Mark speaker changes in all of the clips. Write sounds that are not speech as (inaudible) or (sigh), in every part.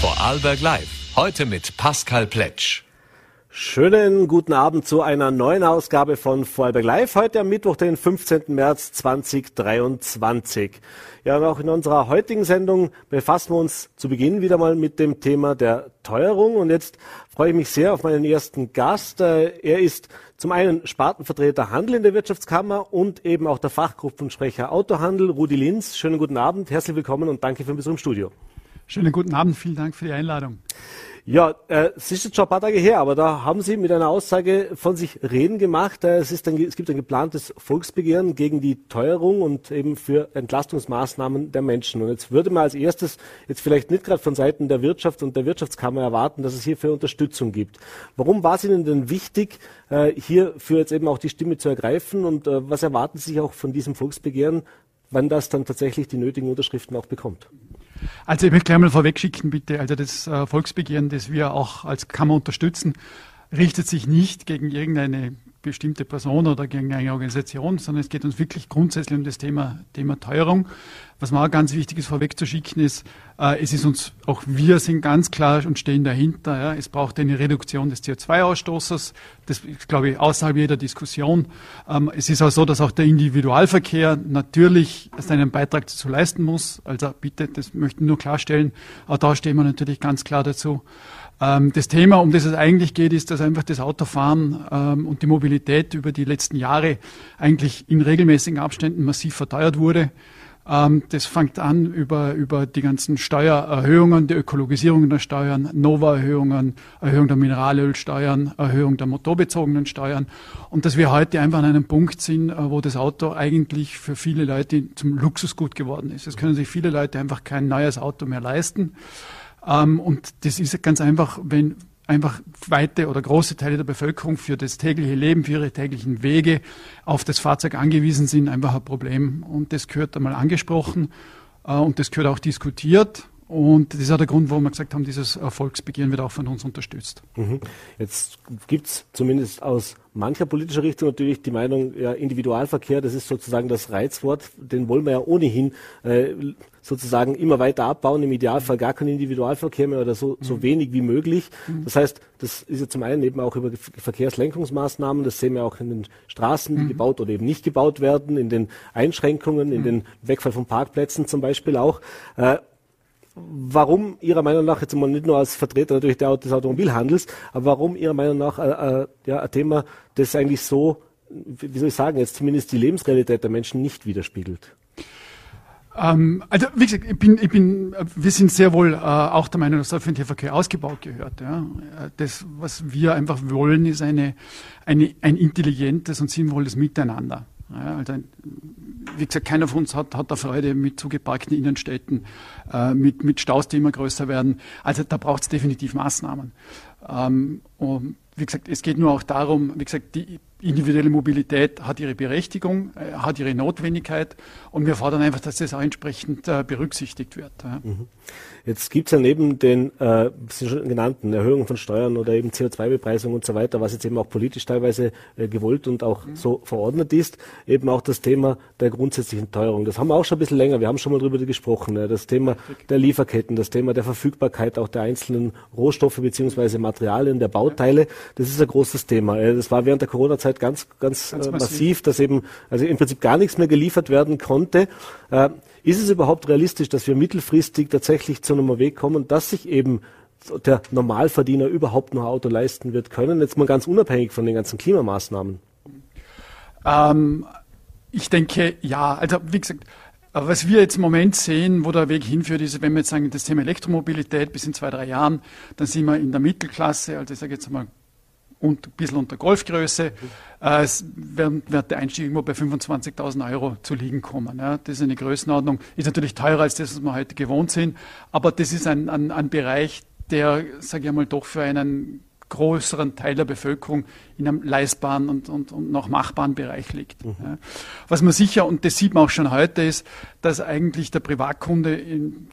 Speaker 1: Vorarlberg Live. Heute mit Pascal Pletsch.
Speaker 2: Schönen guten Abend zu einer neuen Ausgabe von Vorarlberg Live. Heute am Mittwoch, den 15. März 2023. Ja, und auch in unserer heutigen Sendung befassen wir uns zu Beginn wieder mal mit dem Thema der Teuerung. Und jetzt freue ich mich sehr auf meinen ersten Gast. Äh, er ist zum einen Spartenvertreter Handel in der Wirtschaftskammer und eben auch der Fachgruppensprecher Autohandel, Rudi Linz. Schönen guten Abend, herzlich willkommen und danke für den Besuch im Studio.
Speaker 3: Schönen guten Abend, vielen Dank für die Einladung.
Speaker 2: Ja, äh, es ist jetzt schon ein paar Tage her, aber da haben Sie mit einer Aussage von sich reden gemacht. Äh, es, ist ein, es gibt ein geplantes Volksbegehren gegen die Teuerung und eben für Entlastungsmaßnahmen der Menschen. Und jetzt würde man als erstes jetzt vielleicht nicht gerade von Seiten der Wirtschaft und der Wirtschaftskammer erwarten, dass es hierfür Unterstützung gibt. Warum war es Ihnen denn wichtig, äh, hierfür jetzt eben auch die Stimme zu ergreifen und äh, was erwarten Sie sich auch von diesem Volksbegehren, wann das dann tatsächlich die nötigen Unterschriften auch bekommt?
Speaker 3: Also ich möchte gleich mal vorwegschicken, bitte. Also das äh, Volksbegehren, das wir auch als Kammer unterstützen, richtet sich nicht gegen irgendeine bestimmte Person oder gegen eine Organisation, sondern es geht uns wirklich grundsätzlich um das Thema, Thema Teuerung. Was mir auch ganz wichtig ist, vorwegzuschicken, ist, äh, es ist uns, auch wir sind ganz klar und stehen dahinter. Ja. Es braucht eine Reduktion des CO2-Ausstoßes. Das ist, glaube ich, außerhalb jeder Diskussion. Ähm, es ist auch so, dass auch der Individualverkehr natürlich seinen Beitrag dazu leisten muss. Also bitte, das möchten nur klarstellen. Auch da stehen wir natürlich ganz klar dazu. Ähm, das Thema, um das es eigentlich geht, ist, dass einfach das Autofahren ähm, und die Mobilität über die letzten Jahre eigentlich in regelmäßigen Abständen massiv verteuert wurde. Ähm, das fängt an über, über die ganzen Steuererhöhungen, die Ökologisierung der Steuern, Nova-Erhöhungen, Erhöhung der Mineralölsteuern, Erhöhung der motorbezogenen Steuern. Und dass wir heute einfach an einem Punkt sind, äh, wo das Auto eigentlich für viele Leute zum Luxusgut geworden ist. Es können sich viele Leute einfach kein neues Auto mehr leisten. Ähm, und das ist ganz einfach, wenn einfach weite oder große Teile der Bevölkerung für das tägliche Leben, für ihre täglichen Wege auf das Fahrzeug angewiesen sind, einfach ein Problem. Und das gehört einmal angesprochen äh, und das gehört auch diskutiert. Und das ist auch der Grund, warum wir gesagt haben, dieses Volksbegehren wird auch von uns unterstützt.
Speaker 2: Mhm. Jetzt gibt es zumindest aus mancher politischer Richtung natürlich die Meinung, ja, Individualverkehr, das ist sozusagen das Reizwort, den wollen wir ja ohnehin äh, sozusagen immer weiter abbauen, im Idealfall gar keinen Individualverkehr mehr oder so, so mhm. wenig wie möglich. Mhm. Das heißt, das ist ja zum einen eben auch über Verkehrslenkungsmaßnahmen, das sehen wir auch in den Straßen, die mhm. gebaut oder eben nicht gebaut werden, in den Einschränkungen, in den Wegfall von Parkplätzen zum Beispiel auch. Äh, warum Ihrer Meinung nach, jetzt mal nicht nur als Vertreter natürlich der, des Automobilhandels, aber warum Ihrer Meinung nach äh, äh, ja, ein Thema, das eigentlich so, wie soll ich sagen, jetzt zumindest die Lebensrealität der Menschen nicht widerspiegelt?
Speaker 3: Ähm, also wie gesagt, ich bin, ich bin, wir sind sehr wohl äh, auch der Meinung, dass der öffentliche Verkehr ausgebaut gehört. Ja. Das, was wir einfach wollen, ist eine, eine, ein intelligentes und sinnvolles Miteinander. Ja, also, wie gesagt, keiner von uns hat, hat da Freude mit zugeparkten Innenstädten, äh, mit, mit Staus, die immer größer werden. Also da braucht es definitiv Maßnahmen. Ähm, und wie gesagt, es geht nur auch darum, wie gesagt, die individuelle Mobilität hat ihre Berechtigung, äh, hat ihre Notwendigkeit und wir fordern einfach, dass das auch entsprechend äh, berücksichtigt wird. Ja. Mhm.
Speaker 2: Jetzt gibt es ja neben den äh, schon genannten Erhöhungen von Steuern oder eben CO2-Bepreisung und so weiter, was jetzt eben auch politisch teilweise äh, gewollt und auch mhm. so verordnet ist, eben auch das Thema der grundsätzlichen Teuerung. Das haben wir auch schon ein bisschen länger, wir haben schon mal darüber gesprochen. Ja, das Thema der Lieferketten, das Thema der Verfügbarkeit auch der einzelnen Rohstoffe beziehungsweise Materialien, der Bauteile, das ist ein großes Thema. Das war während der Corona-Zeit ganz, ganz, ganz äh, massiv. massiv, dass eben also im Prinzip gar nichts mehr geliefert werden konnte. Ist es überhaupt realistisch, dass wir mittelfristig tatsächlich zu einem Weg kommen, dass sich eben der Normalverdiener überhaupt noch Auto leisten wird können, jetzt mal ganz unabhängig von den ganzen Klimamaßnahmen?
Speaker 3: Ähm, ich denke, ja. Also wie gesagt, was wir jetzt im Moment sehen, wo der Weg hinführt, ist, wenn wir jetzt sagen, das Thema Elektromobilität bis in zwei, drei Jahren, dann sind wir in der Mittelklasse, also ich sage jetzt mal und ein bisschen unter Golfgröße. Äh, es wird, wird der Einstieg irgendwo bei 25.000 Euro zu liegen kommen. Ja. Das ist eine Größenordnung. Ist natürlich teurer als das, was wir heute gewohnt sind. Aber das ist ein, ein, ein Bereich, der, sage ich einmal, doch für einen größeren Teil der Bevölkerung in einem leistbaren und, und, und noch machbaren Bereich liegt. Mhm. Ja. Was man sicher, und das sieht man auch schon heute, ist, dass eigentlich der Privatkunde in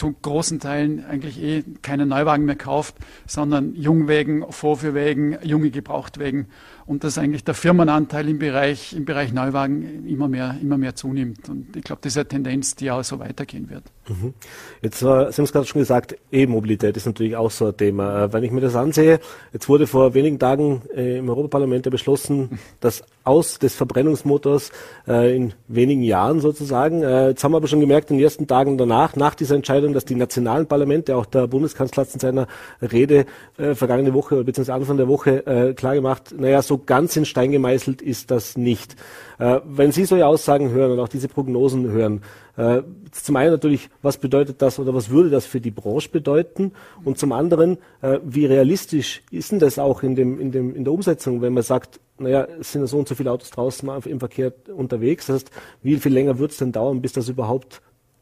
Speaker 3: zu großen Teilen eigentlich eh keine Neuwagen mehr kauft, sondern Jungwägen, Vorführwägen, junge Gebrauchtwägen und dass eigentlich der Firmenanteil im Bereich, im Bereich Neuwagen immer mehr, immer mehr zunimmt. Und ich glaube, das ist eine Tendenz, die auch so weitergehen wird.
Speaker 2: Mhm. Jetzt, äh, Sie haben es gerade schon gesagt, E-Mobilität ist natürlich auch so ein Thema. Äh, wenn ich mir das ansehe, jetzt wurde vor wenigen Tagen äh, im Europaparlament ja beschlossen, (laughs) dass aus des Verbrennungsmotors äh, in wenigen Jahren sozusagen. Jetzt haben wir aber schon gemerkt in den ersten Tagen danach, nach dieser Entscheidung, dass die nationalen Parlamente, auch der Bundeskanzler hat in seiner Rede vergangene Woche bzw. Anfang der Woche äh, klar gemacht, naja, so ganz in Stein gemeißelt ist das nicht. Äh, wenn Sie solche Aussagen hören und auch diese Prognosen hören, äh, zum einen natürlich, was bedeutet das oder was würde das für die Branche bedeuten? Und zum anderen, äh, wie realistisch ist denn das auch in, dem, in, dem, in der Umsetzung, wenn man sagt, naja, es sind so und so viele Autos draußen im Verkehr unterwegs. Das heißt, wie viel länger wird es denn dauern, bis das überhaupt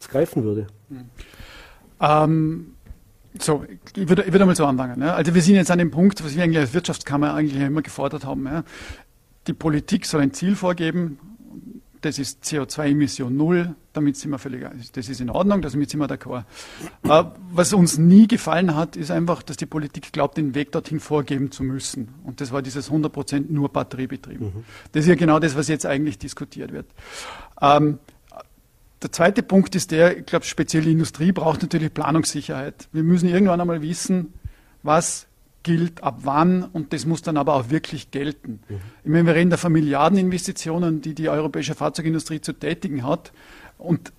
Speaker 2: greifen würde?
Speaker 3: Ähm, so, ich würde, ich würde mal so anfangen. Ja. Also wir sind jetzt an dem Punkt, was wir eigentlich als Wirtschaftskammer eigentlich immer gefordert haben. Ja die Politik soll ein Ziel vorgeben, das ist CO2-Emission null, damit sind wir völlig, das ist in Ordnung, damit sind wir d'accord. Äh, was uns nie gefallen hat, ist einfach, dass die Politik glaubt, den Weg dorthin vorgeben zu müssen. Und das war dieses 100% nur batteriebetrieben. Mhm. Das ist ja genau das, was jetzt eigentlich diskutiert wird. Ähm, der zweite Punkt ist der, ich glaube, speziell die Industrie braucht natürlich Planungssicherheit. Wir müssen irgendwann einmal wissen, was gilt, ab wann und das muss dann aber auch wirklich gelten. Mhm. Ich meine, wir reden da von Milliardeninvestitionen, die die europäische Fahrzeugindustrie zu tätigen hat und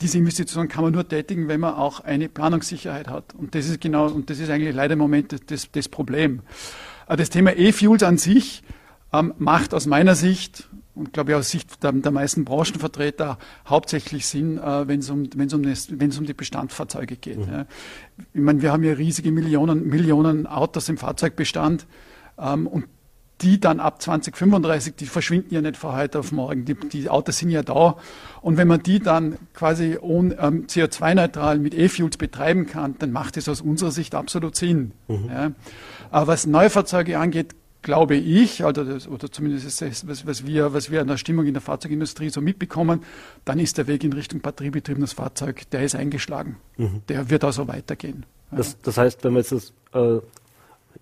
Speaker 3: diese Investitionen kann man nur tätigen, wenn man auch eine Planungssicherheit hat. Und das ist genau, und das ist eigentlich leider im Moment das, das Problem. Äh, das Thema E-Fuels an sich ähm, macht aus meiner Sicht und glaube ich aus Sicht der, der meisten Branchenvertreter hauptsächlich Sinn, äh, wenn es um, wenn's um, wenn's um die Bestandsfahrzeuge geht. Mhm. Ja. Ich meine, wir haben ja riesige Millionen, Millionen Autos im Fahrzeugbestand ähm, und die dann ab 2035, die verschwinden ja nicht von heute auf morgen. Die, die Autos sind ja da. Und wenn man die dann quasi ohne, ähm, CO2-neutral mit E-Fuels betreiben kann, dann macht es aus unserer Sicht absolut Sinn. Mhm. Ja. Aber was Neufahrzeuge angeht, glaube ich, also das, oder zumindest ist das, was, was, wir, was wir an der Stimmung in der Fahrzeugindustrie so mitbekommen, dann ist der Weg in Richtung batteriebetriebenes Fahrzeug, der ist eingeschlagen. Mhm. Der wird also weitergehen.
Speaker 2: Das, das heißt, wenn man jetzt das äh,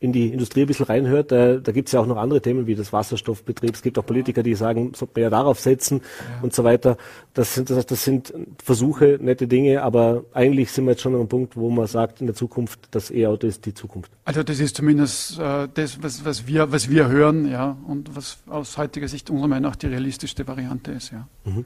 Speaker 2: in die Industrie ein bisschen reinhört, da, da gibt es ja auch noch andere Themen wie das Wasserstoffbetrieb. Es gibt auch Politiker, die sagen, so mehr darauf setzen ja. und so weiter. Das sind, das, das sind Versuche, nette Dinge, aber eigentlich sind wir jetzt schon an einem Punkt, wo man sagt, in der Zukunft, das E-Auto ist die Zukunft.
Speaker 3: Also das ist zumindest äh, das, was, was, wir, was wir hören, ja, und was aus heutiger Sicht unserer Meinung nach die realistischste Variante ist, ja.
Speaker 2: Mhm.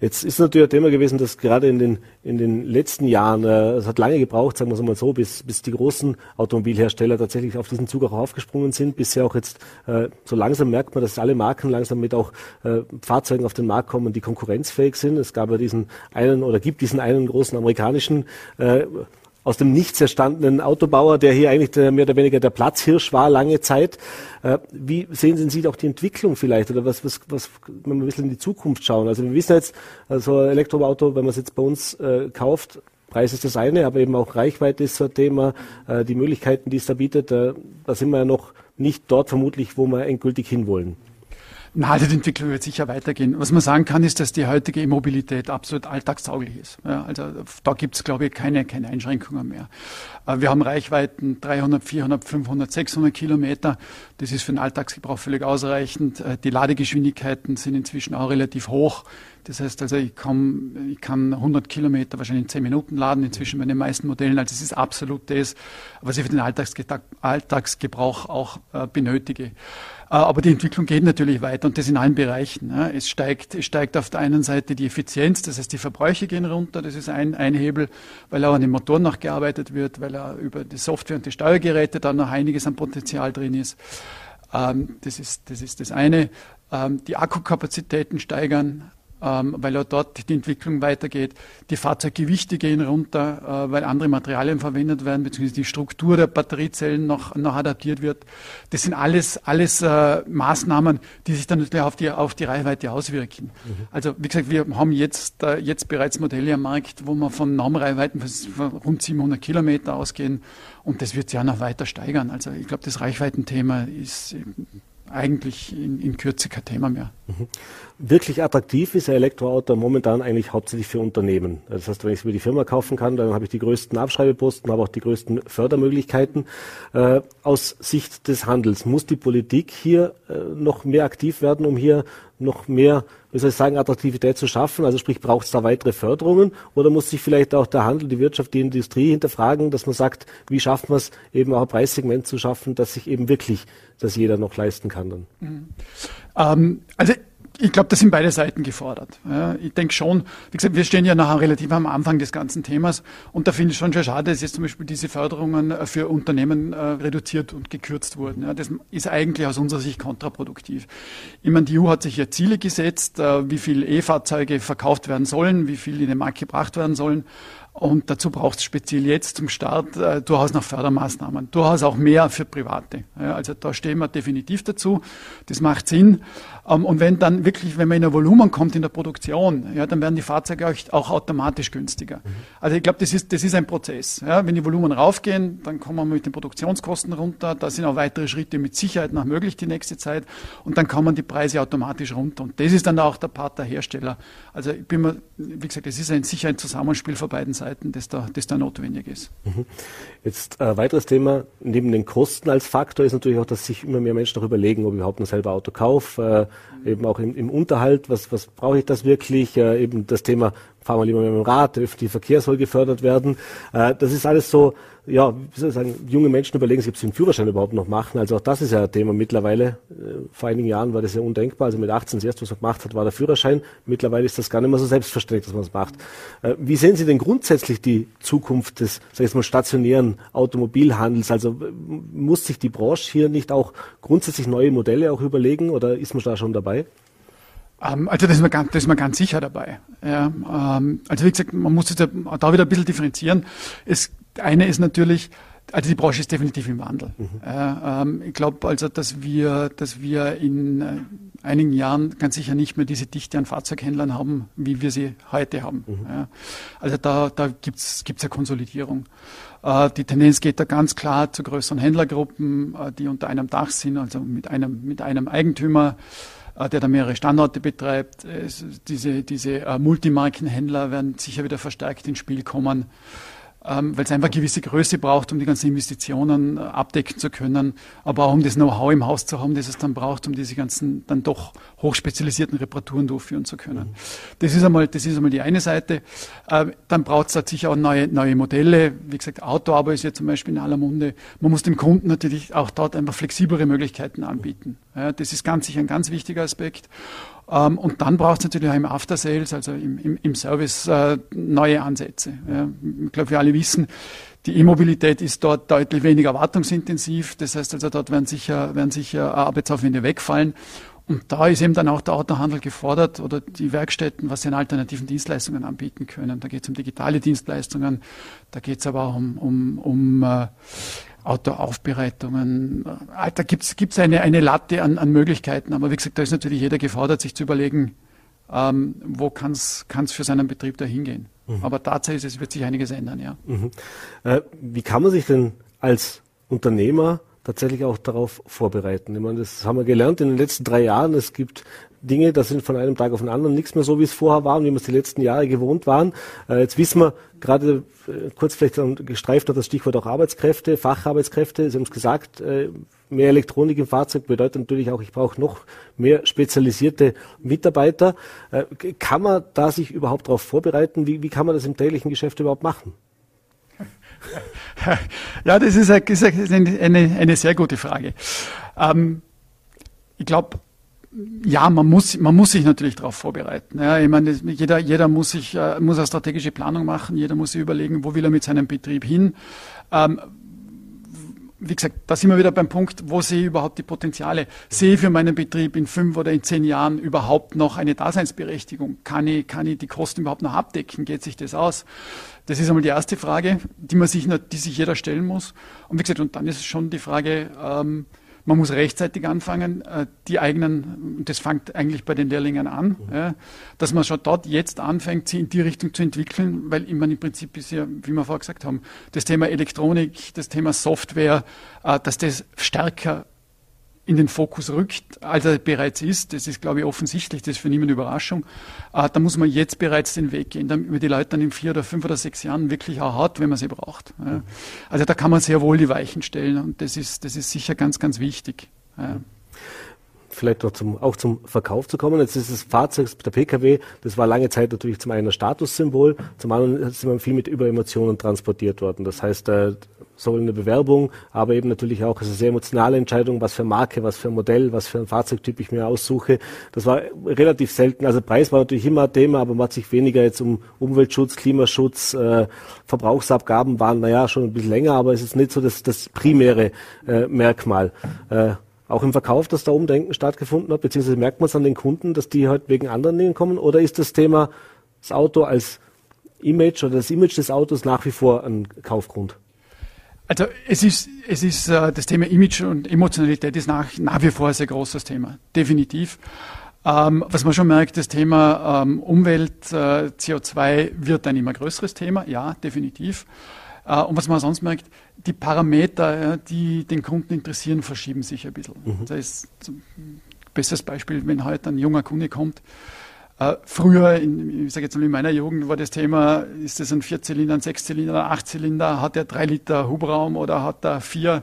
Speaker 2: Jetzt ist natürlich ein Thema gewesen, dass gerade in den, in den letzten Jahren, äh, es hat lange gebraucht, sagen wir es mal so, bis, bis die großen Automobilhersteller tatsächlich auf diesen Zug auch aufgesprungen sind. Bisher auch jetzt äh, so langsam merkt man, dass alle Marken langsam mit auch äh, Fahrzeugen auf den Markt kommen, die konkurrenzfähig sind. Es gab ja diesen einen oder gibt diesen einen großen amerikanischen äh, aus dem Nichts erstandenen Autobauer, der hier eigentlich der, mehr oder weniger der Platzhirsch war lange Zeit. Äh, wie sehen Sie auch die Entwicklung vielleicht oder was, was, was, wenn wir ein bisschen in die Zukunft schauen? Also wir wissen jetzt, also ein Elektroauto, wenn man es jetzt bei uns äh, kauft, Preis ist das eine, aber eben auch Reichweite ist so ein Thema, äh, die Möglichkeiten, die es da bietet, äh, da sind wir ja noch nicht dort vermutlich, wo wir endgültig hinwollen.
Speaker 3: Na, die Entwicklung wird sicher weitergehen. Was man sagen kann, ist, dass die heutige E-Mobilität absolut alltagstauglich ist. Ja, also da gibt es, glaube ich, keine, keine Einschränkungen mehr. Äh, wir haben Reichweiten 300, 400, 500, 600 Kilometer. Das ist für den Alltagsgebrauch völlig ausreichend. Äh, die Ladegeschwindigkeiten sind inzwischen auch relativ hoch. Das heißt also, ich, komm, ich kann 100 Kilometer wahrscheinlich in 10 Minuten laden, inzwischen bei den meisten Modellen. Also es ist absolut das, was ich für den Alltagsgebrauch auch äh, benötige. Äh, aber die Entwicklung geht natürlich weiter und das in allen Bereichen. Es steigt, es steigt auf der einen Seite die Effizienz, das heißt die Verbräuche gehen runter, das ist ein, ein Hebel, weil auch an den Motoren noch gearbeitet wird, weil er über die Software und die Steuergeräte da noch einiges an Potenzial drin ist. Ähm, das, ist das ist das eine. Ähm, die Akkukapazitäten steigern, ähm, weil auch dort die Entwicklung weitergeht. Die Fahrzeuggewichte gehen runter, äh, weil andere Materialien verwendet werden, beziehungsweise die Struktur der Batteriezellen noch, noch adaptiert wird. Das sind alles, alles äh, Maßnahmen, die sich dann natürlich auf die, auf die Reichweite auswirken. Mhm. Also wie gesagt, wir haben jetzt, äh, jetzt bereits Modelle am Markt, wo wir von Normreichweiten von rund 700 Kilometer ausgehen und das wird sich ja noch weiter steigern. Also ich glaube, das Reichweitenthema ist eigentlich in, in Kürze kein Thema mehr.
Speaker 2: Wirklich attraktiv ist ein Elektroauto momentan eigentlich hauptsächlich für Unternehmen. Das heißt, wenn ich es über die Firma kaufen kann, dann habe ich die größten Abschreibeposten, aber auch die größten Fördermöglichkeiten. Äh, aus Sicht des Handels muss die Politik hier äh, noch mehr aktiv werden, um hier noch mehr, wie soll ich sagen, Attraktivität zu schaffen? Also sprich, braucht es da weitere Förderungen oder muss sich vielleicht auch der Handel, die Wirtschaft, die Industrie hinterfragen, dass man sagt, wie schaffen wir es eben auch ein Preissegment zu schaffen, dass sich eben wirklich das jeder noch leisten kann dann?
Speaker 3: Mhm. Ähm, also ich glaube, da sind beide Seiten gefordert. Ja, ich denke schon, wie gesagt, wir stehen ja nachher relativ am Anfang des ganzen Themas und da finde ich schon schon schade, dass jetzt zum Beispiel diese Förderungen äh, für Unternehmen äh, reduziert und gekürzt wurden. Ja, das ist eigentlich aus unserer Sicht kontraproduktiv. Ich meine, die EU hat sich ja Ziele gesetzt, äh, wie viel E-Fahrzeuge verkauft werden sollen, wie viel in den Markt gebracht werden sollen. Und dazu braucht es speziell jetzt zum Start äh, durchaus noch Fördermaßnahmen, durchaus auch mehr für Private. Ja, also da stehen wir definitiv dazu. Das macht Sinn. Ähm, und wenn dann wirklich, wenn man in ein Volumen kommt in der Produktion, ja, dann werden die Fahrzeuge auch, auch automatisch günstiger. Mhm. Also ich glaube, das ist, das ist ein Prozess. Ja, wenn die Volumen raufgehen, dann kommen wir mit den Produktionskosten runter. Da sind auch weitere Schritte mit Sicherheit noch möglich die nächste Zeit. Und dann kommen die Preise automatisch runter. Und das ist dann auch der Part der Hersteller. Also ich bin mir, wie gesagt, es ist ein, sicher ein Zusammenspiel von beiden Seiten, das da, das da notwendig ist. Mhm.
Speaker 2: Jetzt ein äh, weiteres Thema, neben den Kosten als Faktor ist natürlich auch, dass sich immer mehr Menschen darüber überlegen, ob ich überhaupt noch selber Auto kaufe. Äh, eben auch im, im Unterhalt, was, was brauche ich das wirklich, äh, eben das Thema, fahren wir lieber mit dem Rad, öffentliche Verkehr soll gefördert werden. Äh, das ist alles so, ja, wie soll ich sagen, junge Menschen überlegen sich, ob sie den Führerschein überhaupt noch machen. Also auch das ist ja ein Thema mittlerweile. Äh, vor einigen Jahren war das ja undenkbar. Also mit 18 das erste, was man gemacht hat, war der Führerschein. Mittlerweile ist das gar nicht mehr so selbstverständlich, dass man es macht. Äh, wie sehen Sie denn grundsätzlich die Zukunft des, sag ich mal, stationären Automobilhandels? Also muss sich die Branche hier nicht auch grundsätzlich neue Modelle auch überlegen oder ist man da schon dabei?
Speaker 3: Ähm, also das ist, man ganz, das ist man ganz sicher dabei. Ja, ähm, also wie gesagt, man muss da, da wieder ein bisschen differenzieren. Es, eine ist natürlich, also die Branche ist definitiv im Wandel. Mhm. Äh, ähm, ich glaube also, dass wir, dass wir in äh, einigen Jahren ganz sicher nicht mehr diese Dichte an Fahrzeughändlern haben, wie wir sie heute haben. Mhm. Ja, also da, da gibt's gibt's eine Konsolidierung. Äh, die Tendenz geht da ganz klar zu größeren Händlergruppen, äh, die unter einem Dach sind, also mit einem, mit einem Eigentümer der da mehrere Standorte betreibt. Diese, diese Multimarkenhändler werden sicher wieder verstärkt ins Spiel kommen weil es einfach gewisse Größe braucht, um die ganzen Investitionen äh, abdecken zu können, aber auch um das Know-how im Haus zu haben, das es dann braucht, um diese ganzen dann doch hochspezialisierten Reparaturen durchführen zu können. Mhm. Das ist einmal, das ist einmal die eine Seite. Äh, dann braucht es sicher auch neue, neue Modelle. Wie gesagt, Autoabo ist ja zum Beispiel in aller Munde. Man muss dem Kunden natürlich auch dort einfach flexiblere Möglichkeiten anbieten. Ja, das ist ganz sicher ein ganz wichtiger Aspekt. Ähm, und dann braucht es natürlich auch im After Sales, also im, im, im Service, äh, neue Ansätze. Ja, ich glaube, wir alle wissen, die E-Mobilität ist dort deutlich weniger wartungsintensiv. Das heißt also, dort werden sicher, werden sicher Arbeitsaufwände wegfallen. Und da ist eben dann auch der Autohandel gefordert oder die Werkstätten, was sie an alternativen Dienstleistungen anbieten können. Da geht es um digitale Dienstleistungen, da geht es aber auch um, um, um äh, Autoaufbereitungen. Äh, da gibt es eine, eine Latte an, an Möglichkeiten. Aber wie gesagt, da ist natürlich jeder gefordert, sich zu überlegen, ähm, wo kann es für seinen Betrieb da hingehen. Mhm. Aber Tatsache ist, es wird sich einiges ändern, ja.
Speaker 2: Mhm. Äh, wie kann man sich denn als Unternehmer tatsächlich auch darauf vorbereiten. Ich meine, das haben wir gelernt in den letzten drei Jahren. Es gibt Dinge, das sind von einem Tag auf den anderen nichts mehr so, wie es vorher war und wie wir es die letzten Jahre gewohnt waren. Äh, jetzt wissen wir, gerade äh, kurz vielleicht gestreift hat das Stichwort auch Arbeitskräfte, Facharbeitskräfte. Sie haben es gesagt, äh, mehr Elektronik im Fahrzeug bedeutet natürlich auch, ich brauche noch mehr spezialisierte Mitarbeiter. Äh, kann man da sich überhaupt darauf vorbereiten? Wie, wie kann man das im täglichen Geschäft überhaupt machen? (laughs)
Speaker 3: Ja, das ist eine, eine, eine sehr gute Frage. Ähm, ich glaube, ja, man muss, man muss sich natürlich darauf vorbereiten. Ja, ich meine, jeder, jeder muss sich, äh, muss eine strategische Planung machen, jeder muss sich überlegen, wo will er mit seinem Betrieb hin. Ähm, wie gesagt, da sind wir wieder beim Punkt, wo sehe ich überhaupt die Potenziale? Sehe ich für meinen Betrieb in fünf oder in zehn Jahren überhaupt noch eine Daseinsberechtigung? Kann ich, kann ich die Kosten überhaupt noch abdecken? Geht sich das aus? Das ist einmal die erste Frage, die man sich, die sich jeder stellen muss. Und wie gesagt, und dann ist es schon die Frage, ähm, man muss rechtzeitig anfangen, äh, die eigenen, und das fängt eigentlich bei den Lehrlingen an, ja, dass man schon dort jetzt anfängt, sie in die Richtung zu entwickeln, weil meine, im Prinzip ist ja, wie wir vorher gesagt haben, das Thema Elektronik, das Thema Software, äh, dass das stärker in den Fokus rückt, als er bereits ist. Das ist, glaube ich, offensichtlich, das ist für niemanden Überraschung. Äh, da muss man jetzt bereits den Weg gehen, damit man die Leute dann in vier oder fünf oder sechs Jahren wirklich auch hat, wenn man sie braucht. Ja. Also da kann man sehr wohl die Weichen stellen und das ist, das ist sicher ganz, ganz wichtig. Ja
Speaker 2: vielleicht noch zum, auch zum Verkauf zu kommen. Jetzt ist das Fahrzeug, der Pkw, das war lange Zeit natürlich zum einen ein Statussymbol, zum anderen ist immer viel mit Überemotionen transportiert worden. Das heißt, sowohl eine Bewerbung, aber eben natürlich auch eine sehr emotionale Entscheidung, was für Marke, was für Modell, was für ein Fahrzeugtyp ich mir aussuche. Das war relativ selten. Also Preis war natürlich immer Thema, aber man hat sich weniger jetzt um Umweltschutz, Klimaschutz, äh, Verbrauchsabgaben waren, naja, schon ein bisschen länger, aber es ist nicht so das, das primäre äh, Merkmal. Äh, auch im Verkauf, dass da Umdenken stattgefunden hat, beziehungsweise merkt man es an den Kunden, dass die halt wegen anderen Dingen kommen? Oder ist das Thema das Auto als Image oder das Image des Autos nach wie vor ein Kaufgrund?
Speaker 3: Also es ist, es ist äh, das Thema Image und Emotionalität ist nach, nach wie vor ein sehr großes Thema, definitiv. Ähm, was man schon merkt, das Thema ähm, Umwelt, äh, CO2 wird ein immer größeres Thema, ja, definitiv. Äh, und was man sonst merkt, die Parameter, die den Kunden interessieren, verschieben sich ein bisschen. Mhm. Das ist ein besseres Beispiel, wenn heute ein junger Kunde kommt. Äh, früher, in, ich sage jetzt mal in meiner Jugend, war das Thema, ist das ein Vierzylinder, ein Sechszylinder, ein Achtzylinder, hat er drei Liter Hubraum oder hat er vier?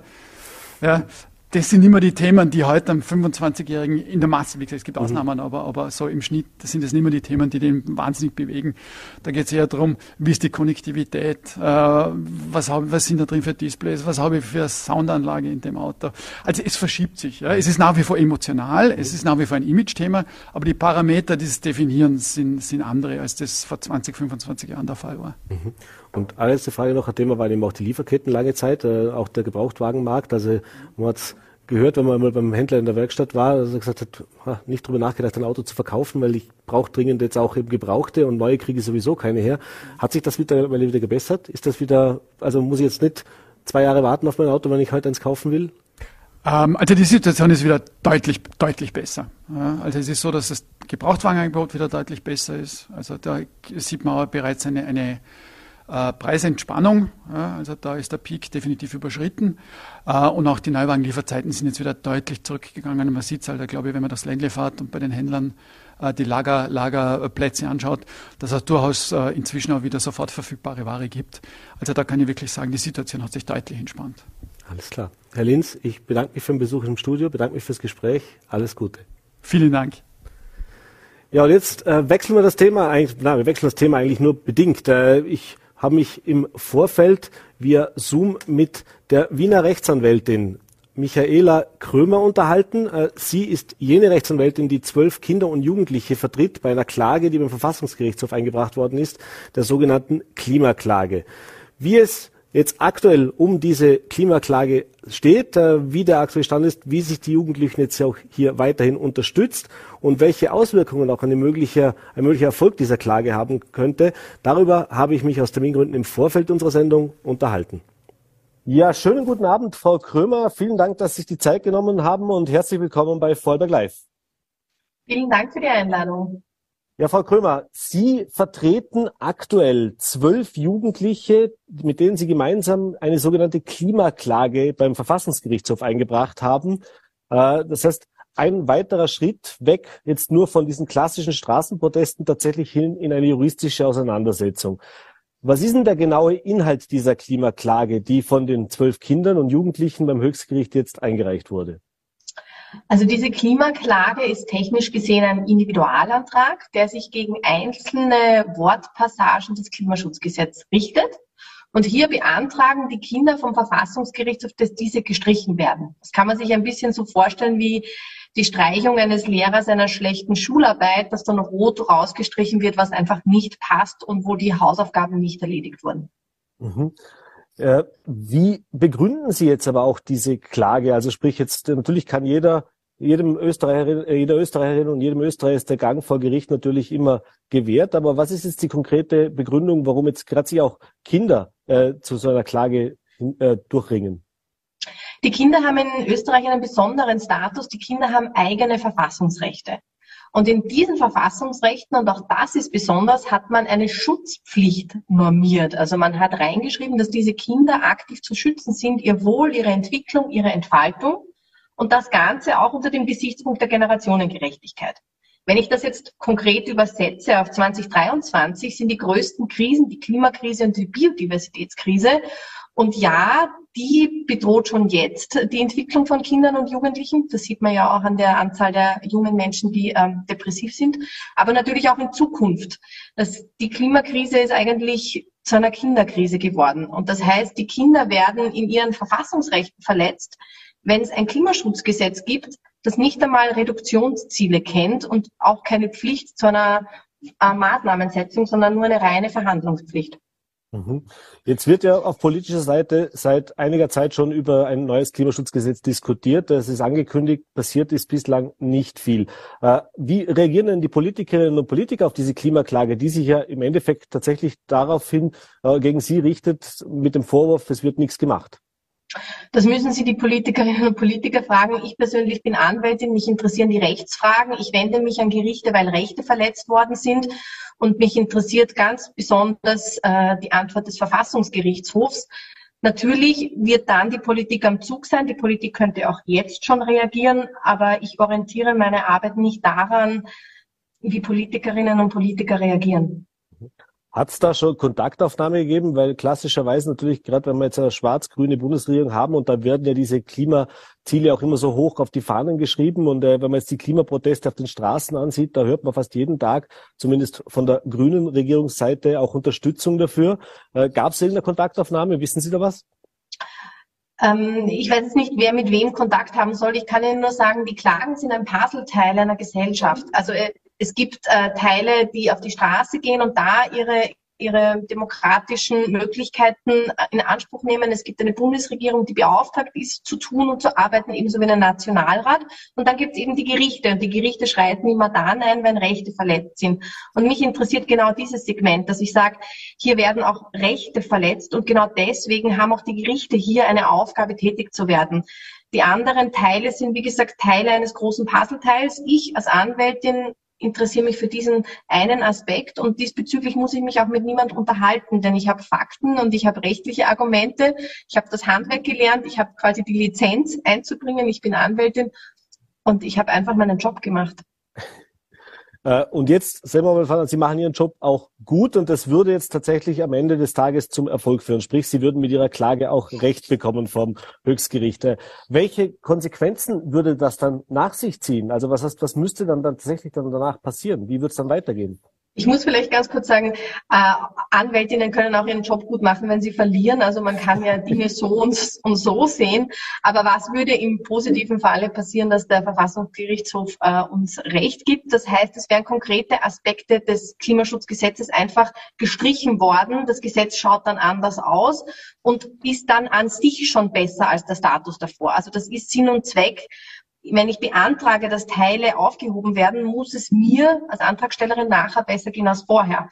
Speaker 3: Ja, das sind immer die Themen, die heute am 25-Jährigen in der Masse, wie gesagt, es gibt mhm. Ausnahmen, mhm. aber, aber so im Schnitt sind das nicht mehr die Themen, die den wahnsinnig bewegen. Da geht es eher darum, wie ist die Konnektivität, äh, was, hab, was sind da drin für Displays, was habe ich für Soundanlage in dem Auto. Also es verschiebt sich. Ja. Es ist nach wie vor emotional, mhm. es ist nach wie vor ein Image-Thema, aber die Parameter dieses Definierens sind, sind andere, als das vor 20, 25 Jahren der Fall war.
Speaker 2: Mhm. Und allerletzte Frage noch, Thema waren eben auch die Lieferketten lange Zeit, äh, auch der Gebrauchtwagenmarkt. Also man hat gehört, wenn man mal beim Händler in der Werkstatt war, dass er gesagt hat, ha, nicht drüber nachgedacht, ein Auto zu verkaufen, weil ich brauche dringend jetzt auch eben Gebrauchte und neue kriege ich sowieso keine her. Hat sich das mittlerweile wieder gebessert? Ist das wieder, also muss ich jetzt nicht zwei Jahre warten auf mein Auto, wenn ich heute eins kaufen will?
Speaker 3: Ähm, also die Situation ist wieder deutlich, deutlich besser. Also es ist so, dass das Gebrauchtwagenangebot wieder deutlich besser ist. Also da sieht man auch bereits eine, eine äh, Preisentspannung, ja, also da ist der Peak definitiv überschritten. Äh, und auch die Neuwagenlieferzeiten sind jetzt wieder deutlich zurückgegangen. Man sieht es halt, glaube ich, wenn man das Ländle fährt und bei den Händlern äh, die Lager, Lagerplätze anschaut, dass es durchaus äh, inzwischen auch wieder sofort verfügbare Ware gibt. Also da kann ich wirklich sagen, die Situation hat sich deutlich entspannt.
Speaker 2: Alles klar. Herr Linz, ich bedanke mich für den Besuch im Studio, bedanke mich fürs Gespräch. Alles Gute.
Speaker 3: Vielen Dank.
Speaker 2: Ja, und jetzt äh, wechseln wir das Thema eigentlich, na, wir wechseln das Thema eigentlich nur bedingt. Äh, ich habe mich im Vorfeld via Zoom mit der Wiener Rechtsanwältin Michaela Krömer unterhalten. Äh, sie ist jene Rechtsanwältin, die zwölf Kinder und Jugendliche vertritt bei einer Klage, die beim Verfassungsgerichtshof eingebracht worden ist, der sogenannten Klimaklage. Wie es jetzt aktuell um diese Klimaklage steht, äh, wie der aktuelle Stand ist, wie sich die Jugendlichen jetzt auch hier weiterhin unterstützt und welche Auswirkungen auch eine mögliche, ein möglicher Erfolg dieser Klage haben könnte. Darüber habe ich mich aus Termingründen im Vorfeld unserer Sendung unterhalten. Ja, schönen guten Abend, Frau Krömer. Vielen Dank, dass Sie sich die Zeit genommen haben und herzlich willkommen bei Vollberg Live.
Speaker 4: Vielen Dank für die Einladung.
Speaker 2: Ja, Frau Krömer, Sie vertreten aktuell zwölf Jugendliche, mit denen Sie gemeinsam eine sogenannte Klimaklage beim Verfassungsgerichtshof eingebracht haben. Äh, das heißt, ein weiterer Schritt weg jetzt nur von diesen klassischen Straßenprotesten tatsächlich hin in eine juristische Auseinandersetzung. Was ist denn der genaue Inhalt dieser Klimaklage, die von den zwölf Kindern und Jugendlichen beim Höchstgericht jetzt eingereicht wurde?
Speaker 4: Also diese Klimaklage ist technisch gesehen ein Individualantrag, der sich gegen einzelne Wortpassagen des Klimaschutzgesetzes richtet. Und hier beantragen die Kinder vom Verfassungsgerichtshof, dass diese gestrichen werden. Das kann man sich ein bisschen so vorstellen wie die Streichung eines Lehrers einer schlechten Schularbeit, dass dann rot rausgestrichen wird, was einfach nicht passt und wo die Hausaufgaben nicht erledigt wurden.
Speaker 2: Mhm. Äh, wie begründen Sie jetzt aber auch diese Klage? Also sprich jetzt, natürlich kann jeder, jedem Österreicherin, äh, jeder Österreicherin und jedem Österreicher ist der Gang vor Gericht natürlich immer gewährt. Aber was ist jetzt die konkrete Begründung, warum jetzt gerade sich auch Kinder äh, zu so einer Klage äh, durchringen?
Speaker 4: Die Kinder haben in Österreich einen besonderen Status. Die Kinder haben eigene Verfassungsrechte. Und in diesen Verfassungsrechten, und auch das ist besonders, hat man eine Schutzpflicht normiert. Also man hat reingeschrieben, dass diese Kinder aktiv zu schützen sind, ihr Wohl, ihre Entwicklung, ihre Entfaltung. Und das Ganze auch unter dem Gesichtspunkt der Generationengerechtigkeit. Wenn ich das jetzt konkret übersetze auf 2023, sind die größten Krisen die Klimakrise und die Biodiversitätskrise. Und ja, die bedroht schon jetzt die Entwicklung von Kindern und Jugendlichen. Das sieht man ja auch an der Anzahl der jungen Menschen, die ähm, depressiv sind. Aber natürlich auch in Zukunft. Das, die Klimakrise ist eigentlich zu einer Kinderkrise geworden. Und das heißt, die Kinder werden in ihren Verfassungsrechten verletzt, wenn es ein Klimaschutzgesetz gibt, das nicht einmal Reduktionsziele kennt und auch keine Pflicht zu einer äh, Maßnahmensetzung, sondern nur eine reine Verhandlungspflicht.
Speaker 2: Mhm. Jetzt wird ja auf politischer Seite seit einiger Zeit schon über ein neues Klimaschutzgesetz diskutiert. Das ist angekündigt, passiert ist bislang nicht viel. Äh, wie reagieren denn die Politikerinnen und Politiker auf diese Klimaklage, die sich ja im Endeffekt tatsächlich daraufhin äh, gegen Sie richtet mit dem Vorwurf, es wird nichts gemacht?
Speaker 4: Das müssen Sie die Politikerinnen und Politiker fragen. Ich persönlich bin Anwältin, mich interessieren die Rechtsfragen. Ich wende mich an Gerichte, weil Rechte verletzt worden sind. Und mich interessiert ganz besonders äh, die Antwort des Verfassungsgerichtshofs. Natürlich wird dann die Politik am Zug sein. Die Politik könnte auch jetzt schon reagieren, aber ich orientiere meine Arbeit nicht daran, wie Politikerinnen und Politiker reagieren.
Speaker 2: Hat es da schon Kontaktaufnahme gegeben? Weil klassischerweise natürlich, gerade wenn wir jetzt eine schwarz-grüne Bundesregierung haben und da werden ja diese Klimaziele auch immer so hoch auf die Fahnen geschrieben und äh, wenn man jetzt die Klimaproteste auf den Straßen ansieht, da hört man fast jeden Tag, zumindest von der grünen Regierungsseite, auch Unterstützung dafür. Äh, Gab es irgendeine Kontaktaufnahme? Wissen Sie da was?
Speaker 4: Ähm, ich weiß jetzt nicht, wer mit wem Kontakt haben soll. Ich kann Ihnen nur sagen, die Klagen sind ein Puzzleteil einer Gesellschaft. Also äh, es gibt äh, Teile, die auf die Straße gehen und da ihre ihre demokratischen Möglichkeiten in Anspruch nehmen. Es gibt eine Bundesregierung, die beauftragt ist, zu tun und zu arbeiten, ebenso wie ein Nationalrat. Und dann gibt es eben die Gerichte. Und die Gerichte schreiten immer dann ein, wenn Rechte verletzt sind. Und mich interessiert genau dieses Segment, dass ich sage, hier werden auch Rechte verletzt. Und genau deswegen haben auch die Gerichte hier eine Aufgabe, tätig zu werden. Die anderen Teile sind, wie gesagt, Teile eines großen Puzzleteils. Ich als Anwältin interessiere mich für diesen einen Aspekt und diesbezüglich muss ich mich auch mit niemand unterhalten, denn ich habe Fakten und ich habe rechtliche Argumente, ich habe das Handwerk gelernt, ich habe quasi die Lizenz einzubringen, ich bin Anwältin und ich habe einfach meinen Job gemacht.
Speaker 2: Äh, und jetzt, selber mal Sie machen Ihren Job auch gut und das würde jetzt tatsächlich am Ende des Tages zum Erfolg führen. Sprich, Sie würden mit Ihrer Klage auch Recht bekommen vom Höchstgericht. Äh, welche Konsequenzen würde das dann nach sich ziehen? Also was heißt, was müsste dann, dann tatsächlich dann danach passieren? Wie wird es dann weitergehen?
Speaker 4: Ich muss vielleicht ganz kurz sagen, äh, Anwältinnen können auch ihren Job gut machen, wenn sie verlieren. Also man kann ja Dinge so und, und so sehen. Aber was würde im positiven Falle passieren, dass der Verfassungsgerichtshof äh, uns Recht gibt? Das heißt, es wären konkrete Aspekte des Klimaschutzgesetzes einfach gestrichen worden. Das Gesetz schaut dann anders aus und ist dann an sich schon besser als der Status davor. Also das ist Sinn und Zweck wenn ich beantrage, dass Teile aufgehoben werden, muss es mir als Antragstellerin nachher besser gehen als vorher.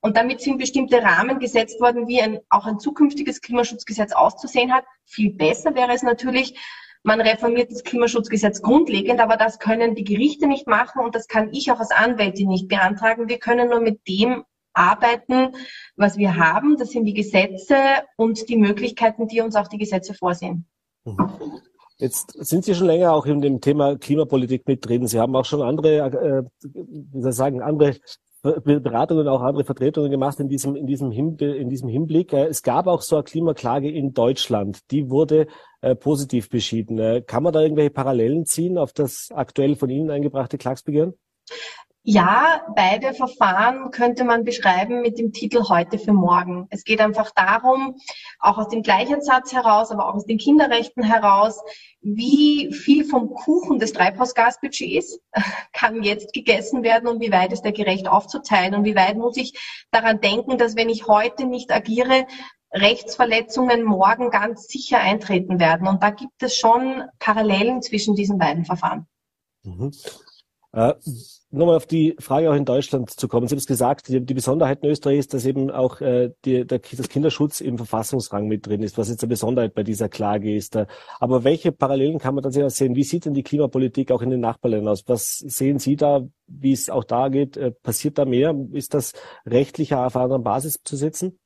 Speaker 4: Und damit sind bestimmte Rahmen gesetzt worden, wie ein, auch ein zukünftiges Klimaschutzgesetz auszusehen hat. Viel besser wäre es natürlich, man reformiert das Klimaschutzgesetz grundlegend, aber das können die Gerichte nicht machen und das kann ich auch als Anwältin nicht beantragen. Wir können nur mit dem arbeiten, was wir haben. Das sind die Gesetze und die Möglichkeiten, die uns auch die Gesetze vorsehen. Mhm.
Speaker 2: Jetzt sind Sie schon länger auch in dem Thema Klimapolitik mit drin. Sie haben auch schon andere, äh, wie soll ich sagen, andere Beratungen, auch andere Vertretungen gemacht in diesem, in diesem, in diesem Hinblick. Äh, es gab auch so eine Klimaklage in Deutschland. Die wurde äh, positiv beschieden. Äh, kann man da irgendwelche Parallelen ziehen auf das aktuell von Ihnen eingebrachte Klagsbegehren?
Speaker 4: Ja, beide Verfahren könnte man beschreiben mit dem Titel heute für morgen. Es geht einfach darum, auch aus dem Gleichheitssatz heraus, aber auch aus den Kinderrechten heraus, wie viel vom Kuchen des Treibhausgasbudgets (laughs) kann jetzt gegessen werden und wie weit ist der gerecht aufzuteilen und wie weit muss ich daran denken, dass wenn ich heute nicht agiere, Rechtsverletzungen morgen ganz sicher eintreten werden. Und da gibt es schon Parallelen zwischen diesen beiden Verfahren.
Speaker 2: Mhm. Äh, nochmal auf die Frage auch in Deutschland zu kommen. Sie haben es gesagt, die, die Besonderheit in Österreich ist, dass eben auch äh, die, der, das Kinderschutz im Verfassungsrang mit drin ist, was jetzt eine Besonderheit bei dieser Klage ist. Aber welche Parallelen kann man dann sehen? Wie sieht denn die Klimapolitik auch in den Nachbarländern aus? Was sehen Sie da, wie es auch da geht? Äh, passiert da mehr? Ist das rechtlicher auf einer Basis zu setzen?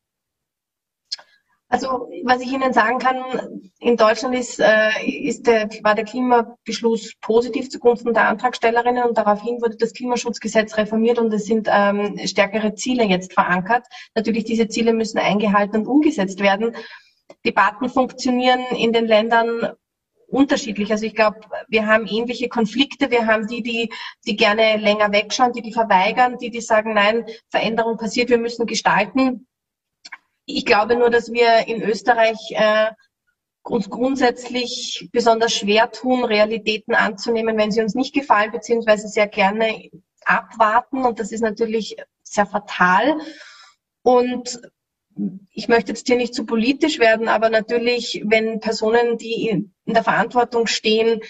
Speaker 4: Also was ich Ihnen sagen kann, in Deutschland ist, äh, ist der, war der Klimabeschluss positiv zugunsten der Antragstellerinnen und daraufhin wurde das Klimaschutzgesetz reformiert und es sind ähm, stärkere Ziele jetzt verankert. Natürlich, diese Ziele müssen eingehalten und umgesetzt werden. Debatten funktionieren in den Ländern unterschiedlich. Also ich glaube, wir haben ähnliche Konflikte. Wir haben die, die, die gerne länger wegschauen, die, die verweigern, die, die sagen, nein, Veränderung passiert, wir müssen gestalten. Ich glaube nur, dass wir in Österreich äh, uns grundsätzlich besonders schwer tun, Realitäten anzunehmen, wenn sie uns nicht gefallen, beziehungsweise sehr gerne abwarten. Und das ist natürlich sehr fatal. Und ich möchte jetzt hier nicht zu politisch werden, aber natürlich, wenn Personen, die in der Verantwortung stehen,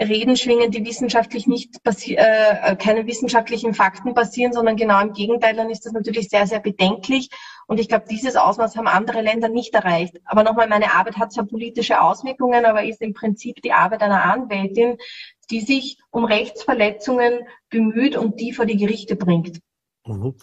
Speaker 4: Reden schwingen, die wissenschaftlich nicht äh, keine wissenschaftlichen Fakten basieren, sondern genau im Gegenteil, dann ist das natürlich sehr, sehr bedenklich. Und ich glaube, dieses Ausmaß haben andere Länder nicht erreicht. Aber nochmal, meine Arbeit hat zwar politische Auswirkungen, aber ist im Prinzip die Arbeit einer Anwältin, die sich um Rechtsverletzungen bemüht und die vor die Gerichte bringt.
Speaker 2: Mhm.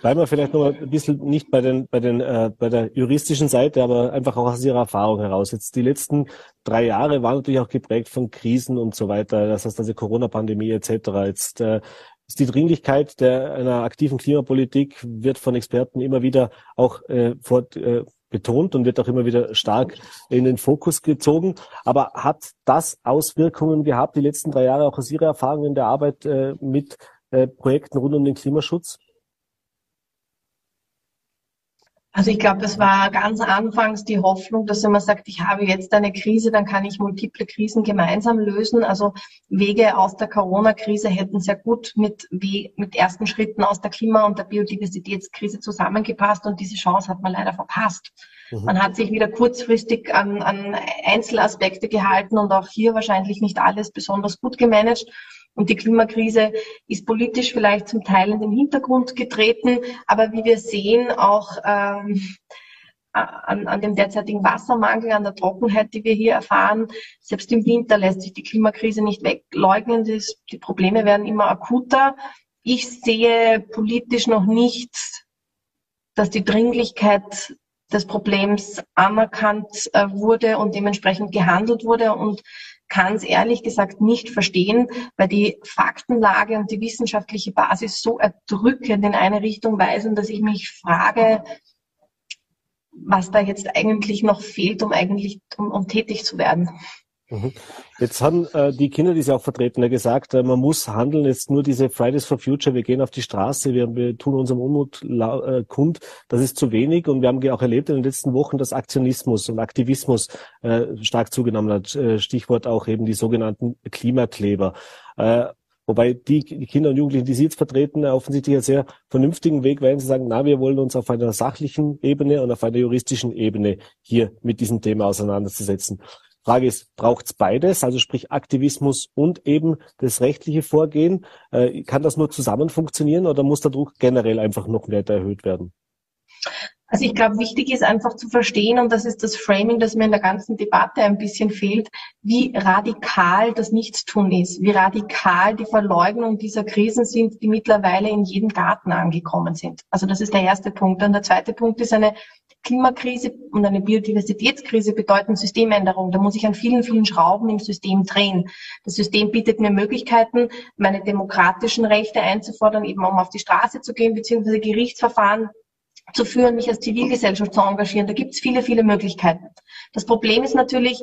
Speaker 2: Bleiben wir vielleicht noch ein bisschen nicht bei den, bei den, äh, bei der juristischen Seite, aber einfach auch aus Ihrer Erfahrung heraus. Jetzt die letzten drei Jahre waren natürlich auch geprägt von Krisen und so weiter. Das heißt also Corona-Pandemie etc. Jetzt äh, ist die Dringlichkeit der einer aktiven Klimapolitik wird von Experten immer wieder auch äh, vor, äh, betont und wird auch immer wieder stark in den Fokus gezogen. Aber hat das Auswirkungen gehabt, die letzten drei Jahre, auch aus Ihrer Erfahrung in der Arbeit äh, mit äh, Projekten rund um den Klimaschutz?
Speaker 4: Also ich glaube, das war ganz anfangs die Hoffnung, dass wenn man sagt, ich habe jetzt eine Krise, dann kann ich multiple Krisen gemeinsam lösen. Also Wege aus der Corona-Krise hätten sehr gut mit, mit ersten Schritten aus der Klima- und der Biodiversitätskrise zusammengepasst und diese Chance hat man leider verpasst. Mhm. Man hat sich wieder kurzfristig an, an Einzelaspekte gehalten und auch hier wahrscheinlich nicht alles besonders gut gemanagt. Und die Klimakrise ist politisch vielleicht zum Teil in den Hintergrund getreten, aber wie wir sehen, auch ähm, an, an dem derzeitigen Wassermangel, an der Trockenheit, die wir hier erfahren. Selbst im Winter lässt sich die Klimakrise nicht wegleugnen. Das, die Probleme werden immer akuter. Ich sehe politisch noch nicht, dass die Dringlichkeit des Problems anerkannt äh, wurde und dementsprechend gehandelt wurde. Und kann es ehrlich gesagt nicht verstehen, weil die Faktenlage und die wissenschaftliche Basis so erdrückend in eine Richtung weisen, dass ich mich frage, was da jetzt eigentlich noch fehlt, um eigentlich um, um tätig zu werden.
Speaker 2: Mhm. Jetzt haben äh, die Kinder, die Sie auch vertreten, ja gesagt, äh, man muss handeln. Jetzt nur diese Fridays for Future, wir gehen auf die Straße, wir, wir tun unserem Unmut äh, kund, das ist zu wenig. Und wir haben auch erlebt in den letzten Wochen, dass Aktionismus und Aktivismus äh, stark zugenommen hat. Äh, Stichwort auch eben die sogenannten Klimakleber. Äh, Wobei die, Kinder und Jugendlichen, die Sie jetzt vertreten, offensichtlich einen sehr vernünftigen Weg wählen. Sie sagen, na, wir wollen uns auf einer sachlichen Ebene und auf einer juristischen Ebene hier mit diesem Thema auseinanderzusetzen. Frage ist, braucht es beides, also sprich Aktivismus und eben das rechtliche Vorgehen? Äh, kann das nur zusammen funktionieren oder muss der Druck generell einfach noch weiter erhöht werden?
Speaker 4: Also ich glaube, wichtig ist einfach zu verstehen, und das ist das Framing, das mir in der ganzen Debatte ein bisschen fehlt, wie radikal das Nichtstun ist, wie radikal die Verleugnung dieser Krisen sind, die mittlerweile in jedem Garten angekommen sind. Also das ist der erste Punkt. Und der zweite Punkt ist eine Klimakrise und eine Biodiversitätskrise bedeuten Systemänderung. Da muss ich an vielen, vielen Schrauben im System drehen. Das System bietet mir Möglichkeiten, meine demokratischen Rechte einzufordern, eben um auf die Straße zu gehen, beziehungsweise Gerichtsverfahren zu führen, mich als Zivilgesellschaft zu engagieren. Da gibt es viele, viele Möglichkeiten. Das Problem ist natürlich,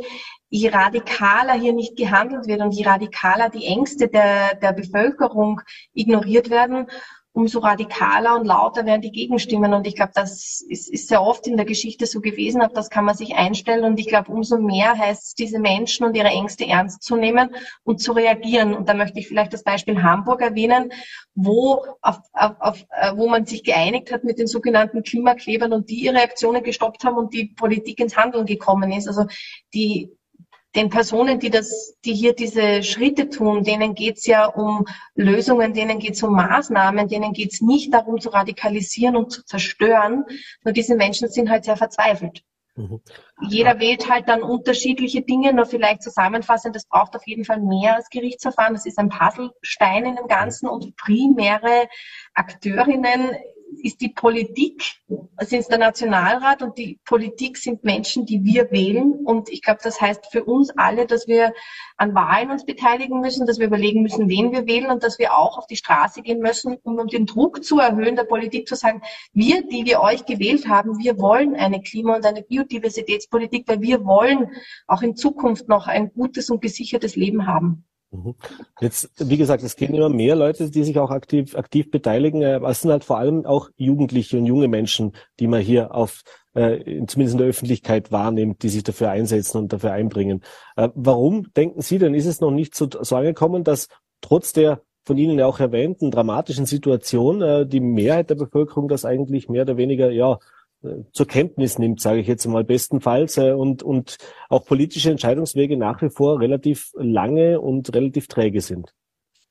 Speaker 4: je radikaler hier nicht gehandelt wird und je radikaler die Ängste der, der Bevölkerung ignoriert werden, umso radikaler und lauter werden die Gegenstimmen. Und ich glaube, das ist, ist, sehr oft in der Geschichte so gewesen, auf das kann man sich einstellen. Und ich glaube, umso mehr heißt es, diese Menschen und ihre Ängste ernst zu nehmen und zu reagieren. Und da möchte ich vielleicht das Beispiel Hamburg erwähnen, wo, auf, auf, auf, äh, wo man sich geeinigt hat mit den sogenannten Klimaklebern und die ihre Aktionen gestoppt haben und die Politik ins Handeln gekommen ist. Also die den Personen, die das, die hier diese Schritte tun, denen geht's ja um Lösungen, denen geht's um Maßnahmen, denen geht's nicht darum zu radikalisieren und zu zerstören. Nur diese Menschen sind halt sehr verzweifelt. Mhm. Jeder wählt halt dann unterschiedliche Dinge, nur vielleicht zusammenfassend, das braucht auf jeden Fall mehr als Gerichtsverfahren. Das ist ein Puzzlestein in dem Ganzen und primäre Akteurinnen ist die Politik, sind es der Nationalrat und die Politik sind Menschen, die wir wählen. Und ich glaube, das heißt für uns alle, dass wir an Wahlen uns beteiligen müssen, dass wir überlegen müssen, wen wir wählen und dass wir auch auf die Straße gehen müssen, um den Druck zu erhöhen, der Politik zu sagen, wir, die wir euch gewählt haben, wir wollen eine Klima- und eine Biodiversitätspolitik, weil wir wollen auch in Zukunft noch ein gutes und gesichertes Leben haben.
Speaker 2: Mhm. Jetzt, wie gesagt, es gehen immer mehr Leute, die sich auch aktiv, aktiv beteiligen. Äh, es sind halt vor allem auch Jugendliche und junge Menschen, die man hier auf, äh, zumindest in der Öffentlichkeit wahrnimmt, die sich dafür einsetzen und dafür einbringen. Äh, warum denken Sie denn, ist es noch nicht so, so angekommen, dass trotz der von Ihnen ja auch erwähnten dramatischen Situation äh, die Mehrheit der Bevölkerung das eigentlich mehr oder weniger, ja, zur Kenntnis nimmt, sage ich jetzt mal bestenfalls, äh, und, und auch politische Entscheidungswege nach wie vor relativ lange und relativ träge sind.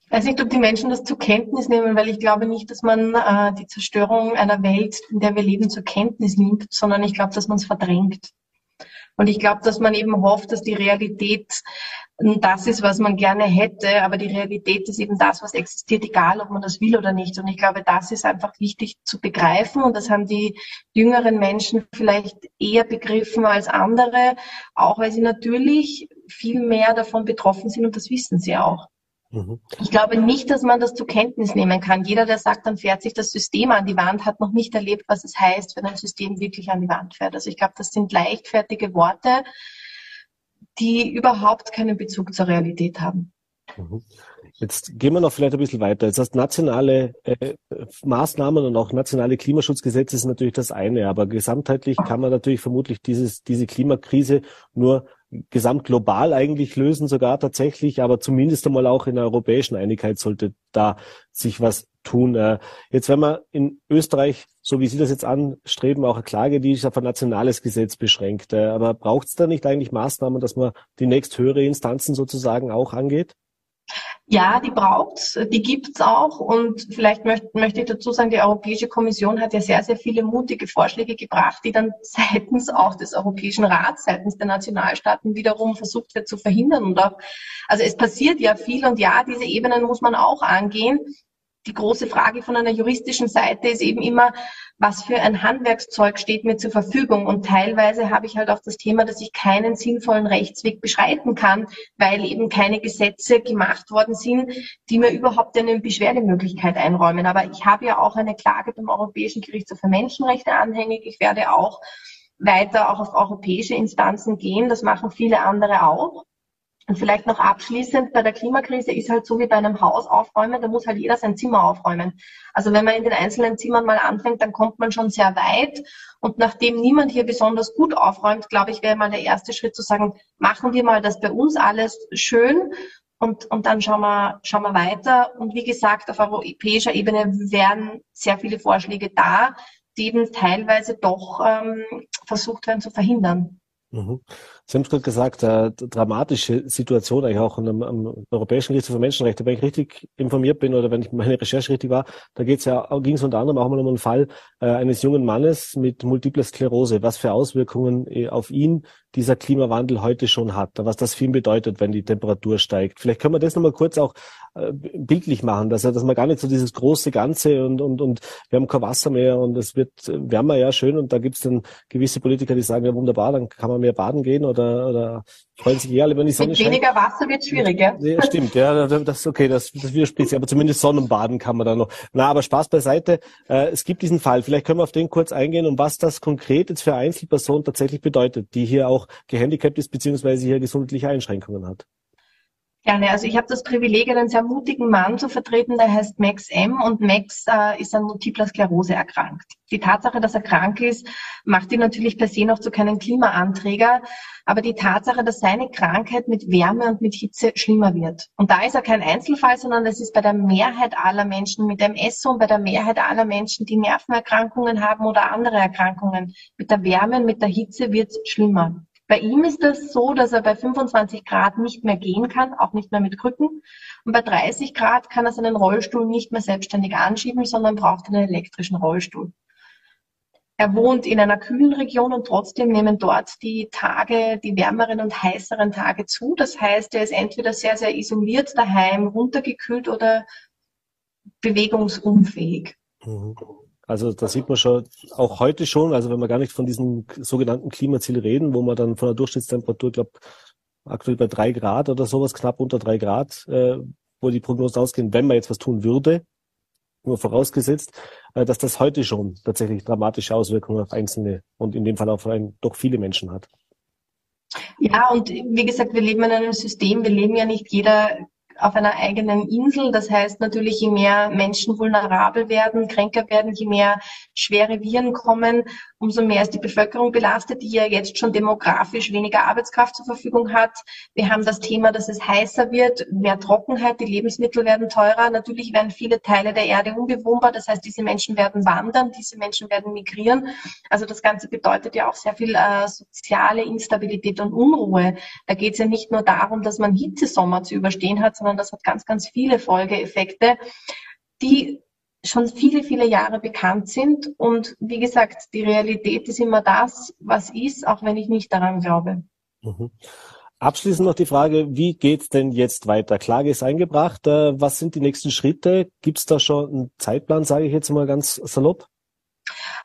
Speaker 4: Ich weiß nicht, ob die Menschen das zur Kenntnis nehmen, weil ich glaube nicht, dass man äh, die Zerstörung einer Welt, in der wir leben, zur Kenntnis nimmt, sondern ich glaube, dass man es verdrängt. Und ich glaube, dass man eben hofft, dass die Realität das ist, was man gerne hätte, aber die Realität ist eben das, was existiert, egal ob man das will oder nicht. Und ich glaube, das ist einfach wichtig zu begreifen und das haben die jüngeren Menschen vielleicht eher begriffen als andere, auch weil sie natürlich viel mehr davon betroffen sind und das wissen sie auch. Mhm. Ich glaube nicht, dass man das zur Kenntnis nehmen kann. Jeder, der sagt, dann fährt sich das System an die Wand, hat noch nicht erlebt, was es heißt, wenn ein System wirklich an die Wand fährt. Also ich glaube, das sind leichtfertige Worte, die überhaupt keinen Bezug zur Realität haben.
Speaker 2: Mhm. Jetzt gehen wir noch vielleicht ein bisschen weiter. Jetzt heißt nationale äh, Maßnahmen und auch nationale Klimaschutzgesetze ist natürlich das eine, aber gesamtheitlich kann man natürlich vermutlich dieses, diese Klimakrise nur gesamtglobal eigentlich lösen, sogar tatsächlich, aber zumindest einmal auch in der europäischen Einigkeit sollte da sich was tun. Äh, jetzt, wenn man in Österreich, so wie Sie das jetzt anstreben, auch eine Klage, die ist auf ein nationales Gesetz beschränkt. Äh, aber braucht es da nicht eigentlich Maßnahmen, dass man die nächsthöhere Instanzen sozusagen auch angeht?
Speaker 4: Ja, die braucht's, die gibt's auch. Und vielleicht möchte, möchte ich dazu sagen, die Europäische Kommission hat ja sehr, sehr viele mutige Vorschläge gebracht, die dann (laughs) seitens auch des Europäischen Rats, seitens der Nationalstaaten wiederum versucht wird zu verhindern. Und auch, also es passiert ja viel und ja, diese Ebenen muss man auch angehen die große Frage von einer juristischen Seite ist eben immer, was für ein Handwerkszeug steht mir zur Verfügung. Und teilweise habe ich halt auch das Thema, dass ich keinen sinnvollen Rechtsweg beschreiten kann, weil eben keine Gesetze gemacht worden sind, die mir überhaupt eine Beschwerdemöglichkeit einräumen. Aber ich habe ja auch eine Klage beim Europäischen Gerichtshof für Menschenrechte anhängig. Ich werde auch weiter auch auf europäische Instanzen gehen. Das machen viele andere auch. Und vielleicht noch abschließend, bei der Klimakrise ist halt so wie bei einem Haus aufräumen, da muss halt jeder sein Zimmer aufräumen. Also wenn man in den einzelnen Zimmern mal anfängt, dann kommt man schon sehr weit. Und nachdem niemand hier besonders gut aufräumt, glaube ich, wäre mal der erste Schritt zu sagen, machen wir mal das bei uns alles schön und, und dann schauen wir, schauen wir weiter. Und wie gesagt, auf europäischer Ebene wären sehr viele Vorschläge da, die eben teilweise doch ähm, versucht werden zu verhindern.
Speaker 2: Mhm. Sie haben es gerade gesagt, äh, dramatische Situation eigentlich auch am, am Europäischen Gerichtshof für Menschenrechte. Wenn ich richtig informiert bin oder wenn ich meine Recherche richtig war, da geht's ja, ging es unter anderem auch mal um einen Fall äh, eines jungen Mannes mit multipler Sklerose. Was für Auswirkungen äh, auf ihn dieser Klimawandel heute schon hat, was das für ihn bedeutet, wenn die Temperatur steigt. Vielleicht können wir das nochmal kurz auch äh, bildlich machen, dass, dass man gar nicht so dieses große Ganze und, und, und wir haben kein Wasser mehr und es wird wärmer, ja schön und da gibt es dann gewisse Politiker, die sagen, ja wunderbar, dann kann man mehr baden gehen oder, oder freuen sich eher alle, wenn die Sonne
Speaker 4: Mit scheint. weniger Wasser wird schwierig, ja?
Speaker 2: ja stimmt, ja, das okay, das, das widerspricht sich, aber zumindest Sonnenbaden kann man da noch. Na, aber Spaß beiseite, äh, es gibt diesen Fall, vielleicht können wir auf den kurz eingehen und was das konkret jetzt für Einzelpersonen tatsächlich bedeutet, die hier auch gehandicapt ist, beziehungsweise hier gesundheitliche Einschränkungen hat.
Speaker 4: Gerne. Also ich habe das Privileg, einen sehr mutigen Mann zu vertreten, der heißt Max M. Und Max äh, ist an multipler Sklerose erkrankt. Die Tatsache, dass er krank ist, macht ihn natürlich per se noch zu keinem Klimaanträger. Aber die Tatsache, dass seine Krankheit mit Wärme und mit Hitze schlimmer wird. Und da ist er kein Einzelfall, sondern es ist bei der Mehrheit aller Menschen mit MS und bei der Mehrheit aller Menschen, die Nervenerkrankungen haben oder andere Erkrankungen. Mit der Wärme und mit der Hitze wird es schlimmer. Bei ihm ist es so, dass er bei 25 Grad nicht mehr gehen kann, auch nicht mehr mit Krücken. Und bei 30 Grad kann er seinen Rollstuhl nicht mehr selbstständig anschieben, sondern braucht einen elektrischen Rollstuhl. Er wohnt in einer kühlen Region und trotzdem nehmen dort die Tage, die wärmeren und heißeren Tage zu. Das heißt, er ist entweder sehr, sehr isoliert daheim, runtergekühlt oder bewegungsunfähig. Mhm.
Speaker 2: Also da sieht man schon auch heute schon, also wenn wir gar nicht von diesem sogenannten Klimaziel reden, wo man dann von der Durchschnittstemperatur, glaube aktuell bei drei Grad oder sowas, knapp unter drei Grad, äh, wo die Prognosen ausgehen, wenn man jetzt was tun würde, nur vorausgesetzt, äh, dass das heute schon tatsächlich dramatische Auswirkungen auf Einzelne und in dem Fall auf ein, doch viele Menschen hat.
Speaker 4: Ja, und wie gesagt, wir leben in einem System, wir leben ja nicht jeder auf einer eigenen Insel. Das heißt natürlich, je mehr Menschen vulnerabel werden, kränker werden, je mehr schwere Viren kommen, umso mehr ist die Bevölkerung belastet, die ja jetzt schon demografisch weniger Arbeitskraft zur Verfügung hat. Wir haben das Thema, dass es heißer wird, mehr Trockenheit, die Lebensmittel werden teurer. Natürlich werden viele Teile der Erde unbewohnbar. Das heißt, diese Menschen werden wandern, diese Menschen werden migrieren. Also das Ganze bedeutet ja auch sehr viel äh, soziale Instabilität und Unruhe. Da geht es ja nicht nur darum, dass man Hitzesommer zu überstehen hat, sondern das hat ganz, ganz viele Folgeeffekte, die schon viele, viele Jahre bekannt sind. Und wie gesagt, die Realität ist immer das, was ist, auch wenn ich nicht daran glaube.
Speaker 2: Mhm. Abschließend noch die Frage, wie geht denn jetzt weiter? Klage ist eingebracht. Äh, was sind die nächsten Schritte? Gibt es da schon einen Zeitplan, sage ich jetzt mal ganz salopp?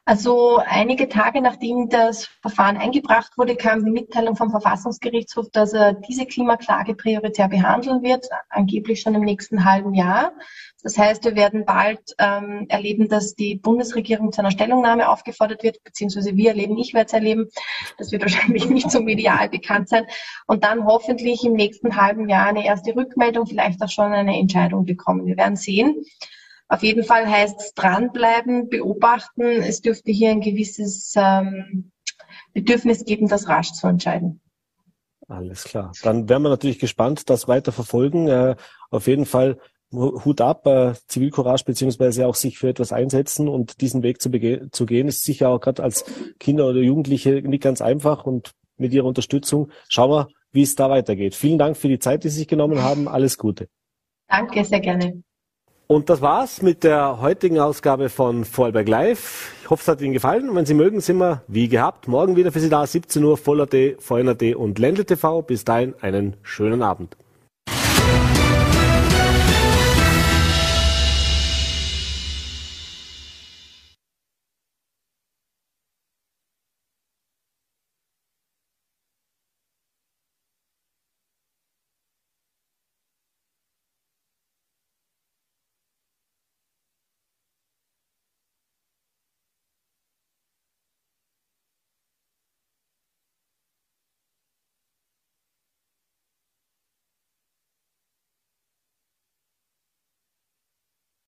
Speaker 4: Also einige Tage nachdem das Verfahren eingebracht wurde, kam die Mitteilung vom Verfassungsgerichtshof, dass er diese Klimaklage prioritär behandeln wird, angeblich schon im nächsten halben Jahr. Das heißt, wir werden bald ähm, erleben, dass die Bundesregierung zu einer Stellungnahme aufgefordert wird, beziehungsweise wir erleben, ich werde es erleben. Das wird wahrscheinlich nicht so medial bekannt sein. Und dann hoffentlich im nächsten halben Jahr eine erste Rückmeldung, vielleicht auch schon eine Entscheidung bekommen. Wir werden sehen. Auf jeden Fall heißt es dranbleiben, beobachten. Es dürfte hier ein gewisses ähm, Bedürfnis geben, das rasch zu entscheiden.
Speaker 2: Alles klar. Dann werden wir natürlich gespannt, das weiter verfolgen. Äh, auf jeden Fall Hut ab, äh, Zivilcourage beziehungsweise auch sich für etwas einsetzen und diesen Weg zu, zu gehen, ist sicher auch gerade als Kinder oder Jugendliche nicht ganz einfach und mit Ihrer Unterstützung schauen wir, wie es da weitergeht. Vielen Dank für die Zeit, die Sie sich genommen haben. Alles Gute.
Speaker 4: Danke, sehr gerne.
Speaker 2: Und das war's mit der heutigen Ausgabe von Vorarlberg Live. Ich hoffe, es hat Ihnen gefallen. Und wenn Sie mögen, sind wir wie gehabt morgen wieder für Sie da. 17 Uhr, Voller.at, VNRT und Ländle TV. Bis dahin einen schönen Abend.